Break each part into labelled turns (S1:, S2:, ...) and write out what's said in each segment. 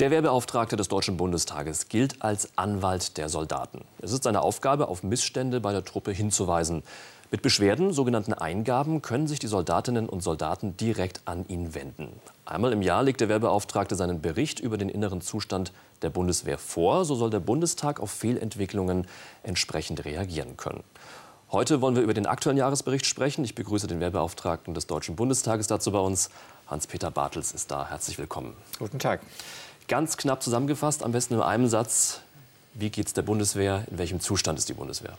S1: Der Wehrbeauftragte des Deutschen Bundestages gilt als Anwalt der Soldaten. Es ist seine Aufgabe, auf Missstände bei der Truppe hinzuweisen. Mit Beschwerden, sogenannten Eingaben, können sich die Soldatinnen und Soldaten direkt an ihn wenden. Einmal im Jahr legt der Wehrbeauftragte seinen Bericht über den inneren Zustand der Bundeswehr vor. So soll der Bundestag auf Fehlentwicklungen entsprechend reagieren können. Heute wollen wir über den aktuellen Jahresbericht sprechen. Ich begrüße den Wehrbeauftragten des Deutschen Bundestages dazu bei uns. Hans-Peter Bartels ist da. Herzlich willkommen.
S2: Guten Tag.
S1: Ganz knapp zusammengefasst, am besten in einem Satz. Wie geht es der Bundeswehr? In welchem Zustand ist die Bundeswehr?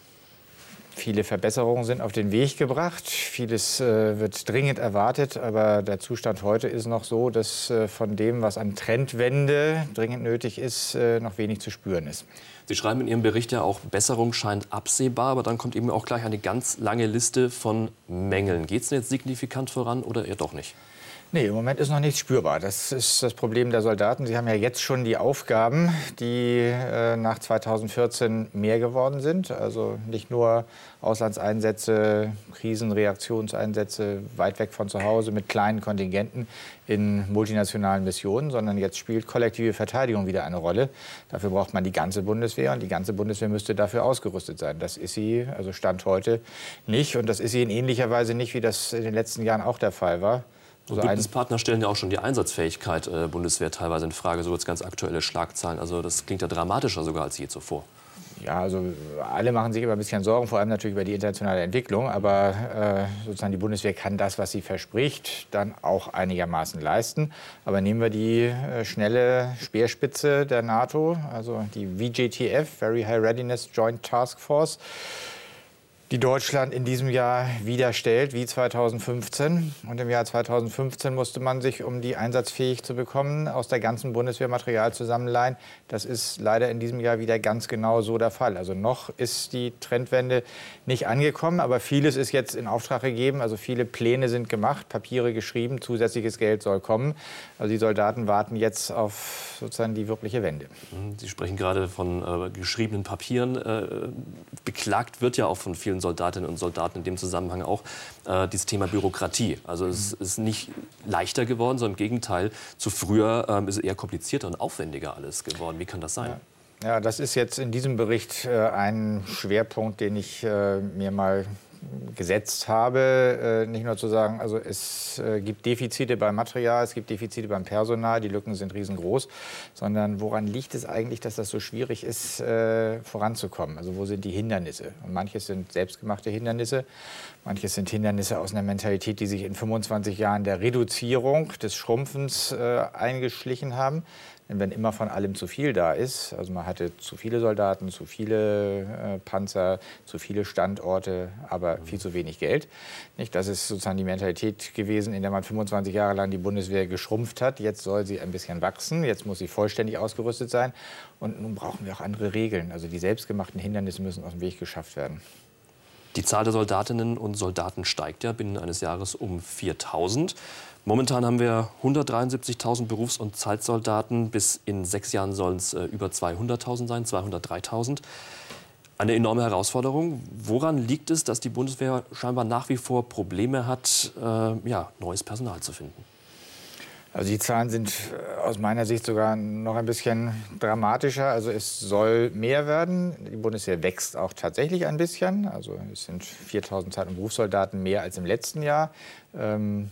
S2: Viele Verbesserungen sind auf den Weg gebracht. Vieles äh, wird dringend erwartet. Aber der Zustand heute ist noch so, dass äh, von dem, was an Trendwende dringend nötig ist, äh, noch wenig zu spüren ist.
S1: Sie schreiben in Ihrem Bericht ja auch, Besserung scheint absehbar. Aber dann kommt eben auch gleich eine ganz lange Liste von Mängeln. Geht es denn jetzt signifikant voran oder eher doch nicht?
S2: Nee, im Moment ist noch nichts spürbar. Das ist das Problem der Soldaten. Sie haben ja jetzt schon die Aufgaben, die äh, nach 2014 mehr geworden sind. Also nicht nur Auslandseinsätze, Krisenreaktionseinsätze weit weg von zu Hause mit kleinen Kontingenten in multinationalen Missionen, sondern jetzt spielt kollektive Verteidigung wieder eine Rolle. Dafür braucht man die ganze Bundeswehr und die ganze Bundeswehr müsste dafür ausgerüstet sein. Das ist sie, also Stand heute nicht und das ist sie in ähnlicher Weise nicht, wie das in den letzten Jahren auch der Fall war.
S1: Also Bündnispartner stellen ja auch schon die Einsatzfähigkeit äh, Bundeswehr teilweise in Frage, so jetzt ganz aktuelle Schlagzeilen. Also das klingt ja dramatischer sogar als je zuvor.
S2: Ja, also alle machen sich immer ein bisschen Sorgen, vor allem natürlich über die internationale Entwicklung. Aber äh, sozusagen die Bundeswehr kann das, was sie verspricht, dann auch einigermaßen leisten. Aber nehmen wir die äh, schnelle Speerspitze der NATO, also die VJTF, Very High Readiness Joint Task Force die Deutschland in diesem Jahr wieder stellt, wie 2015. Und im Jahr 2015 musste man sich, um die einsatzfähig zu bekommen, aus der ganzen Bundeswehr Material zusammenleihen. Das ist leider in diesem Jahr wieder ganz genau so der Fall. Also noch ist die Trendwende nicht angekommen, aber vieles ist jetzt in Auftrag gegeben. Also viele Pläne sind gemacht, Papiere geschrieben, zusätzliches Geld soll kommen. Also die Soldaten warten jetzt auf sozusagen die wirkliche Wende.
S1: Sie sprechen gerade von äh, geschriebenen Papieren. Äh, beklagt wird ja auch von vielen Soldatinnen und Soldaten in dem Zusammenhang auch äh, dieses Thema Bürokratie. Also es ist nicht leichter geworden, sondern im Gegenteil, zu früher ähm, ist es eher komplizierter und aufwendiger alles geworden. Wie kann das sein?
S2: Ja. ja das ist jetzt in diesem Bericht äh, ein Schwerpunkt, den ich äh, mir mal gesetzt habe, äh, nicht nur zu sagen, also es äh, gibt Defizite beim Material, es gibt Defizite beim Personal, die Lücken sind riesengroß, sondern woran liegt es eigentlich, dass das so schwierig ist, äh, voranzukommen? Also wo sind die Hindernisse? Und manches sind selbstgemachte Hindernisse, manches sind Hindernisse aus einer Mentalität, die sich in 25 Jahren der Reduzierung, des Schrumpfens eingeschlichen haben. Denn wenn immer von allem zu viel da ist, also man hatte zu viele Soldaten, zu viele äh, Panzer, zu viele Standorte, aber viel zu wenig Geld. Nicht? Das ist sozusagen die Mentalität gewesen, in der man 25 Jahre lang die Bundeswehr geschrumpft hat. Jetzt soll sie ein bisschen wachsen, jetzt muss sie vollständig ausgerüstet sein. Und nun brauchen wir auch andere Regeln. Also die selbstgemachten Hindernisse müssen aus dem Weg geschafft werden.
S1: Die Zahl der Soldatinnen und Soldaten steigt ja binnen eines Jahres um 4000. Momentan haben wir 173.000 Berufs- und Zeitsoldaten. Bis in sechs Jahren sollen es äh, über 200.000 sein, 203.000. Eine enorme Herausforderung. Woran liegt es, dass die Bundeswehr scheinbar nach wie vor Probleme hat, äh, ja, neues Personal zu finden?
S2: Also die Zahlen sind äh, aus meiner Sicht sogar noch ein bisschen dramatischer. Also es soll mehr werden. Die Bundeswehr wächst auch tatsächlich ein bisschen. Also es sind 4.000 Zeit- und Berufssoldaten mehr als im letzten Jahr. Ähm,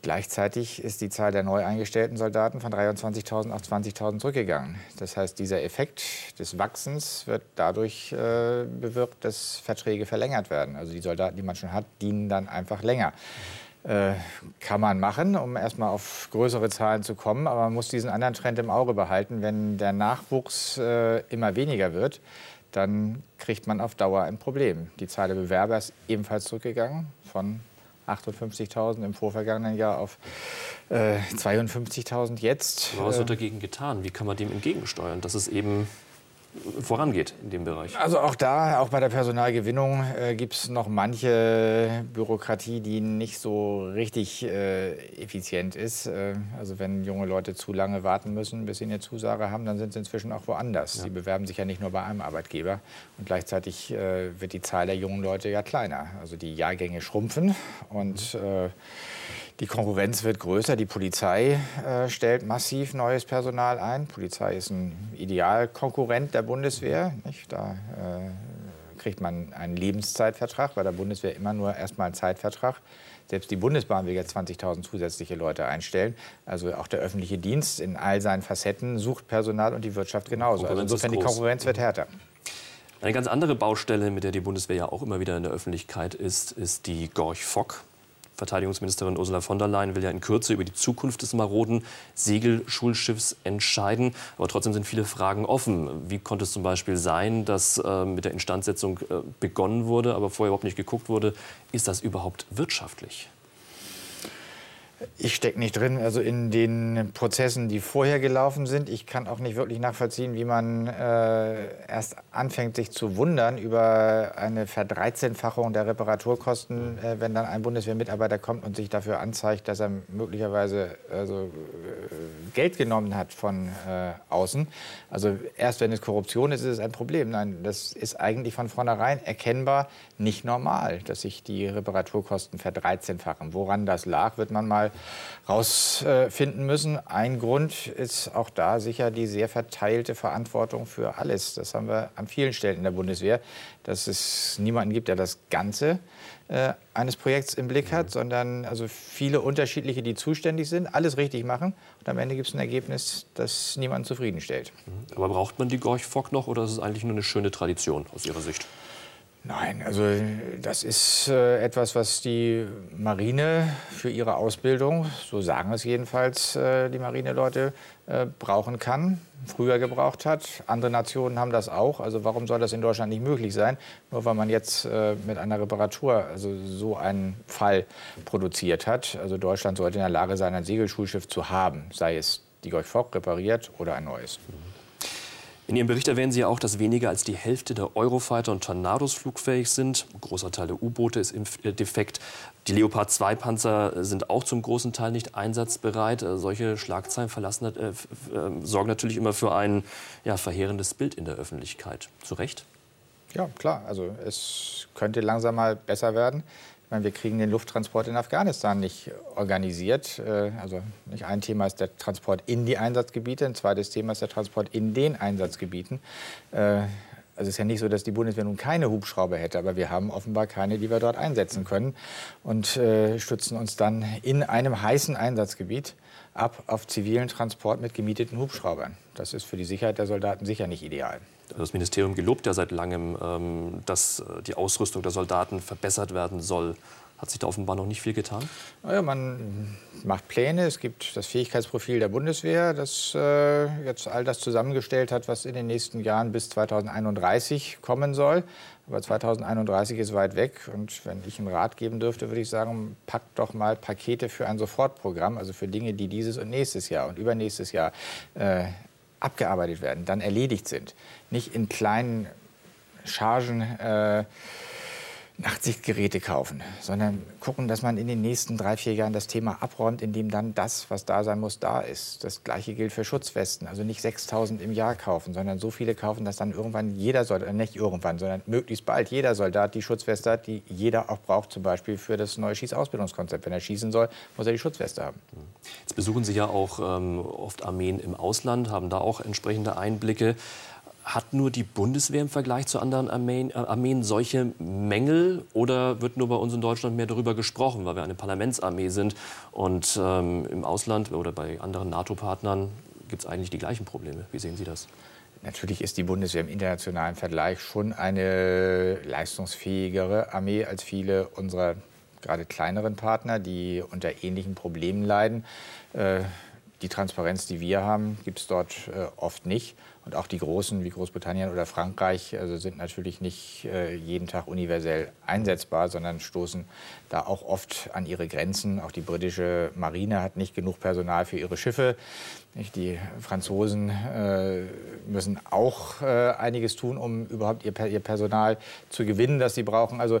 S2: Gleichzeitig ist die Zahl der neu eingestellten Soldaten von 23.000 auf 20.000 zurückgegangen. Das heißt, dieser Effekt des Wachsens wird dadurch äh, bewirkt, dass Verträge verlängert werden. Also die Soldaten, die man schon hat, dienen dann einfach länger. Äh, kann man machen, um erstmal auf größere Zahlen zu kommen, aber man muss diesen anderen Trend im Auge behalten. Wenn der Nachwuchs äh, immer weniger wird, dann kriegt man auf Dauer ein Problem. Die Zahl der Bewerber ist ebenfalls zurückgegangen von 58.000 im vorvergangenen Jahr auf äh, 52.000 jetzt.
S1: Was wird dagegen getan? Wie kann man dem entgegensteuern, dass es eben vorangeht in dem Bereich?
S2: Also auch da, auch bei der Personalgewinnung äh, gibt es noch manche Bürokratie, die nicht so richtig äh, effizient ist. Äh, also wenn junge Leute zu lange warten müssen, bis sie eine Zusage haben, dann sind sie inzwischen auch woanders. Ja. Sie bewerben sich ja nicht nur bei einem Arbeitgeber und gleichzeitig äh, wird die Zahl der jungen Leute ja kleiner. Also die Jahrgänge schrumpfen und äh, Die Konkurrenz wird größer. Die Polizei äh, stellt massiv neues Personal ein. Die Polizei ist ein Idealkonkurrent der Bundeswehr. Nicht? Da äh, kriegt man einen Lebenszeitvertrag, bei der Bundeswehr immer nur erstmal einen Zeitvertrag. Selbst die Bundesbahn will jetzt 20.000 zusätzliche Leute einstellen. Also auch der öffentliche Dienst in all seinen Facetten sucht Personal und die Wirtschaft genauso. Also insofern die Konkurrenz wird härter.
S1: Eine ganz andere Baustelle, mit der die Bundeswehr ja auch immer wieder in der Öffentlichkeit ist, ist die Gorch-Fock. Verteidigungsministerin Ursula von der Leyen will ja in Kürze über die Zukunft des maroden Segelschulschiffs entscheiden. Aber trotzdem sind viele Fragen offen. Wie konnte es zum Beispiel sein, dass äh, mit der Instandsetzung äh, begonnen wurde, aber vorher überhaupt nicht geguckt wurde, ist das überhaupt wirtschaftlich?
S2: Ich stecke nicht drin, also in den Prozessen, die vorher gelaufen sind. Ich kann auch nicht wirklich nachvollziehen, wie man äh, erst anfängt, sich zu wundern über eine Verdreizehnfachung der Reparaturkosten, äh, wenn dann ein Bundeswehrmitarbeiter kommt und sich dafür anzeigt, dass er möglicherweise also, äh, Geld genommen hat von äh, außen. Also erst wenn es Korruption ist, ist es ein Problem. Nein, das ist eigentlich von vornherein erkennbar nicht normal, dass sich die Reparaturkosten verdreizehnfachen. Woran das lag, wird man mal rausfinden müssen. Ein Grund ist auch da sicher die sehr verteilte Verantwortung für alles. Das haben wir an vielen Stellen in der Bundeswehr, dass es niemanden gibt, der das Ganze äh, eines Projekts im Blick hat, sondern also viele unterschiedliche, die zuständig sind, alles richtig machen. Und am Ende gibt es ein Ergebnis, das niemanden zufriedenstellt.
S1: Aber braucht man die Gorch Fock noch oder ist es eigentlich nur eine schöne Tradition aus Ihrer Sicht?
S2: Nein, also das ist äh, etwas, was die Marine für ihre Ausbildung, so sagen es jedenfalls äh, die Marineleute, äh, brauchen kann, früher gebraucht hat. Andere Nationen haben das auch. Also warum soll das in Deutschland nicht möglich sein? Nur weil man jetzt mit einer Reparatur also so einen Fall produziert hat. Also Deutschland sollte in der Lage sein, ein Segelschulschiff zu haben, sei es die Gorch Fock repariert oder ein neues.
S1: In Ihrem Bericht erwähnen Sie ja auch, dass weniger als die Hälfte der Eurofighter und Tornados flugfähig sind. Ein großer Teil der U-Boote ist äh, defekt. Die Leopard 2 Panzer sind auch zum großen Teil nicht einsatzbereit. Äh, solche Schlagzeilen äh, äh, sorgen natürlich immer für ein ja, verheerendes Bild in der Öffentlichkeit. Zu Recht?
S2: Ja, klar. Also es könnte langsam mal besser werden. Meine, wir kriegen den Lufttransport in Afghanistan nicht organisiert. Äh, also nicht ein Thema ist der Transport in die Einsatzgebiete, ein zweites Thema ist der Transport in den Einsatzgebieten. Äh, also es ist ja nicht so, dass die Bundeswehr nun keine Hubschrauber hätte, aber wir haben offenbar keine, die wir dort einsetzen können und äh, stützen uns dann in einem heißen Einsatzgebiet ab auf zivilen Transport mit gemieteten Hubschraubern. Das ist für die Sicherheit der Soldaten sicher nicht ideal.
S1: Das Ministerium gelobt ja seit langem, ähm, dass äh, die Ausrüstung der Soldaten verbessert werden soll. Hat sich da offenbar noch nicht viel getan?
S2: Ja, man macht Pläne. Es gibt das Fähigkeitsprofil der Bundeswehr, das äh, jetzt all das zusammengestellt hat, was in den nächsten Jahren bis 2031 kommen soll. Aber 2031 ist weit weg. Und wenn ich einen Rat geben dürfte, würde ich sagen, packt doch mal Pakete für ein Sofortprogramm, also für Dinge, die dieses und nächstes Jahr und übernächstes Jahr äh, abgearbeitet werden, dann erledigt sind. Nicht in kleinen Chargen äh, Nachtsichtgeräte kaufen, sondern gucken, dass man in den nächsten drei, vier Jahren das Thema abräumt, indem dann das, was da sein muss, da ist. Das Gleiche gilt für Schutzwesten. Also nicht 6000 im Jahr kaufen, sondern so viele kaufen, dass dann irgendwann jeder Soldat, nicht irgendwann, sondern möglichst bald jeder Soldat die Schutzweste hat, die jeder auch braucht, zum Beispiel für das neue Schießausbildungskonzept. Wenn er schießen soll, muss er die Schutzweste haben.
S1: Jetzt besuchen Sie ja auch ähm, oft Armeen im Ausland, haben da auch entsprechende Einblicke. Hat nur die Bundeswehr im Vergleich zu anderen Armeen, äh, Armeen, solche Mängel oder wird nur bei uns in Deutschland mehr darüber gesprochen, weil wir eine Parlamentsarmee sind und ähm, im Ausland oder bei anderen NATO-Partnern gibt es eigentlich die gleichen Probleme? Wie sehen Sie das?
S2: Natürlich ist die Bundeswehr im internationalen Vergleich schon eine leistungsfähigere Armee als viele unserer gerade kleineren Partner, die unter ähnlichen Problemen leiden. Äh, die Transparenz, die wir haben, gibt es dort äh, oft nicht. Und auch die Großen wie Großbritannien oder Frankreich also sind natürlich nicht äh, jeden Tag universell einsetzbar, sondern stoßen da auch oft an ihre Grenzen. Auch die britische Marine hat nicht genug Personal für ihre Schiffe. Die Franzosen äh, müssen auch äh, einiges tun, um überhaupt ihr, ihr, Personal zu gewinnen, das sie brauchen. Also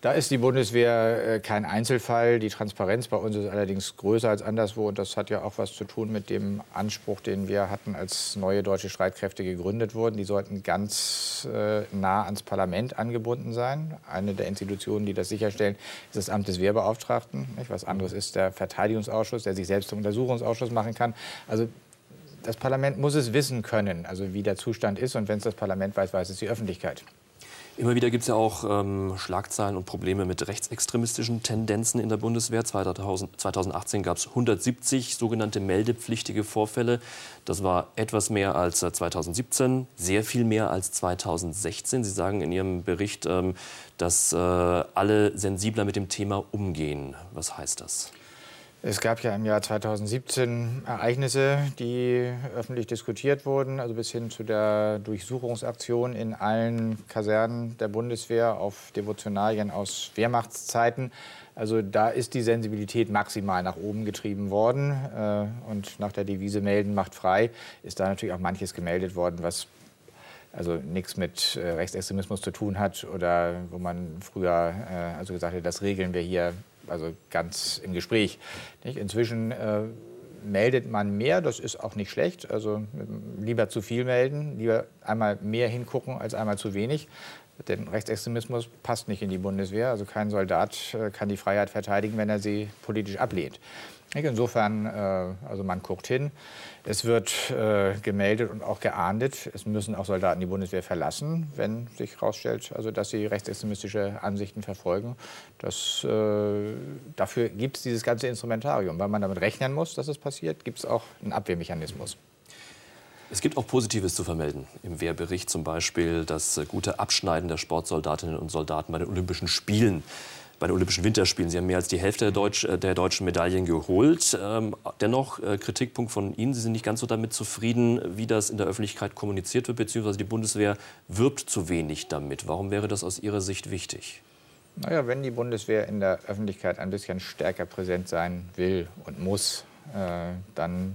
S2: da ist die Bundeswehr äh, kein Einzelfall. Die Transparenz bei uns ist allerdings größer als anderswo. Und das hat ja auch was zu tun mit dem Anspruch, den wir hatten als neue deutsche Streitkräfte Streitkräfte gegründet wurden, die sollten ganz äh, nah ans Parlament angebunden sein. Eine der Institutionen, die das sicherstellen, ist das Amt des Wehrbeauftragten. Nicht? Was anderes ist der Verteidigungsausschuss, der sich selbst zum Untersuchungsausschuss machen kann. Also das Parlament muss es wissen können, also wie der Zustand ist. Und wenn es das Parlament weiß, weiß es die Öffentlichkeit.
S1: Immer wieder gibt es ja auch ähm, Schlagzeilen und Probleme mit rechtsextremistischen Tendenzen in der Bundeswehr. 2000, 2018 gab es 170 sogenannte meldepflichtige Vorfälle. Das war etwas mehr als 2017, äh, sehr viel mehr als 2016. Sie sagen in Ihrem Bericht, ähm, dass äh, alle sensibler mit dem Thema umgehen. Was heißt das?
S2: Es gab ja im Jahr 2017 Ereignisse, die öffentlich diskutiert wurden, also bis hin zu der Durchsuchungsaktion in allen Kasernen der Bundeswehr auf Devotionalien aus Wehrmachtszeiten. Also da ist die Sensibilität maximal nach oben getrieben worden. Äh, und nach der Devise melden macht frei ist da natürlich auch manches gemeldet worden, was also nichts mit äh, Rechtsextremismus zu tun hat oder wo man früher äh, also gesagt hat, das regeln wir hier also ganz im Gespräch. Nicht? Inzwischen äh, meldet man mehr, das ist auch nicht schlecht. Also lieber zu viel melden, lieber einmal mehr hingucken als einmal zu wenig. Denn Rechtsextremismus passt nicht in die Bundeswehr. Also kein Soldat äh, kann die Freiheit verteidigen, wenn er sie politisch ablehnt. Insofern, äh, also man guckt hin. Es wird äh, gemeldet und auch geahndet. Es müssen auch Soldaten die Bundeswehr verlassen, wenn sich herausstellt, also dass sie rechtsextremistische Ansichten verfolgen. Das, äh, dafür gibt es dieses ganze Instrumentarium. Weil man damit rechnen muss, dass es passiert, gibt es auch einen Abwehrmechanismus.
S1: Es gibt auch Positives zu vermelden. Im Wehrbericht zum Beispiel das gute Abschneiden der Sportsoldatinnen und Soldaten bei den Olympischen Spielen bei den Olympischen Winterspielen. Sie haben mehr als die Hälfte der, Deutsch, äh, der deutschen Medaillen geholt. Ähm, dennoch äh, Kritikpunkt von Ihnen. Sie sind nicht ganz so damit zufrieden, wie das in der Öffentlichkeit kommuniziert wird, beziehungsweise die Bundeswehr wirbt zu wenig damit. Warum wäre das aus Ihrer Sicht wichtig?
S2: Naja, wenn die Bundeswehr in der Öffentlichkeit ein bisschen stärker präsent sein will und muss, dann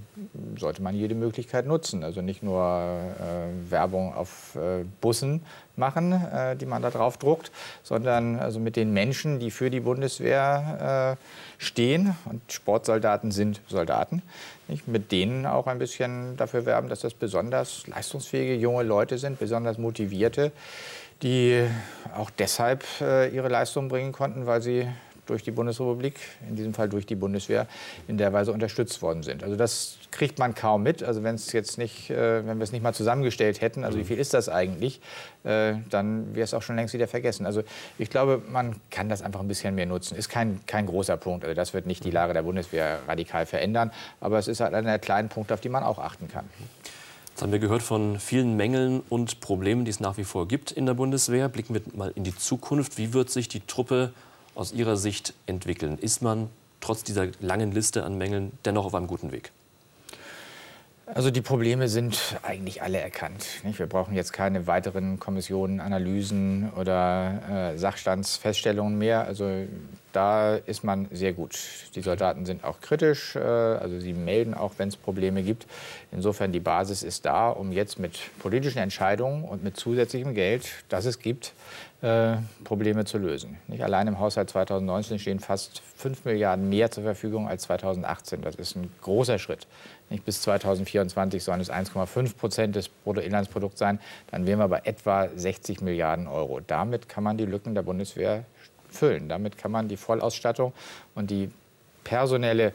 S2: sollte man jede Möglichkeit nutzen. Also nicht nur äh, Werbung auf äh, Bussen machen, äh, die man da drauf druckt, sondern also mit den Menschen, die für die Bundeswehr äh, stehen. Und Sportsoldaten sind Soldaten. Nicht? Mit denen auch ein bisschen dafür werben, dass das besonders leistungsfähige junge Leute sind, besonders motivierte die auch deshalb äh, ihre Leistung bringen konnten, weil sie durch die Bundesrepublik, in diesem Fall durch die Bundeswehr, in der Weise unterstützt worden sind. Also das kriegt man kaum mit. Also wenn es jetzt nicht, äh, wenn wir es nicht mal zusammengestellt hätten, also wie viel ist das eigentlich, äh, dann wäre es auch schon längst wieder vergessen. Also ich glaube, man kann das einfach ein bisschen mehr nutzen. Ist kein, kein großer Punkt. Also das wird nicht die Lage der Bundeswehr radikal verändern, aber es ist halt einer der kleinen Punkte, auf die man auch achten kann.
S1: Jetzt haben wir gehört von vielen Mängeln und Problemen, die es nach wie vor gibt in der Bundeswehr. Blicken wir mal in die Zukunft. Wie wird sich die Truppe aus Ihrer Sicht entwickeln? Ist man trotz dieser langen Liste an Mängeln dennoch auf einem guten Weg?
S2: Also die Probleme sind eigentlich alle erkannt. Wir brauchen jetzt keine weiteren Kommissionen, Analysen oder äh, Sachstandsfeststellungen mehr. Also da ist man sehr gut. Die Soldaten sind auch kritisch, äh, also sie melden auch, wenn es Probleme gibt. Insofern die Basis ist da, um jetzt mit politischen Entscheidungen und mit zusätzlichem Geld, das es gibt, äh, Probleme zu lösen. Nicht? Allein im Haushalt 2019 stehen fast 5 Milliarden mehr zur Verfügung als 2018. Das ist ein großer Schritt. Nicht? Bis 2024 sollen es 1,5 Prozent des Bruttoinlandsprodukts sein. Dann wären wir bei etwa 60 Milliarden Euro. Damit kann man die Lücken der Bundeswehr füllen. Damit kann man die Vollausstattung und die personelle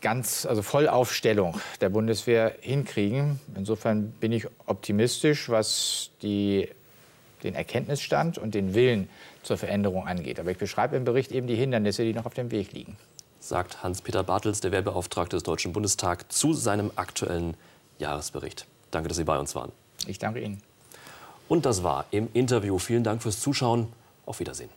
S2: ganz, also Vollaufstellung der Bundeswehr hinkriegen. Insofern bin ich optimistisch, was die den Erkenntnisstand und den Willen zur Veränderung angeht. Aber ich beschreibe im Bericht eben die Hindernisse, die noch auf dem Weg liegen.
S1: Sagt Hans-Peter Bartels, der Wehrbeauftragte des Deutschen Bundestags, zu seinem aktuellen Jahresbericht. Danke, dass Sie bei uns waren.
S2: Ich danke Ihnen.
S1: Und das war im Interview. Vielen Dank fürs Zuschauen. Auf Wiedersehen.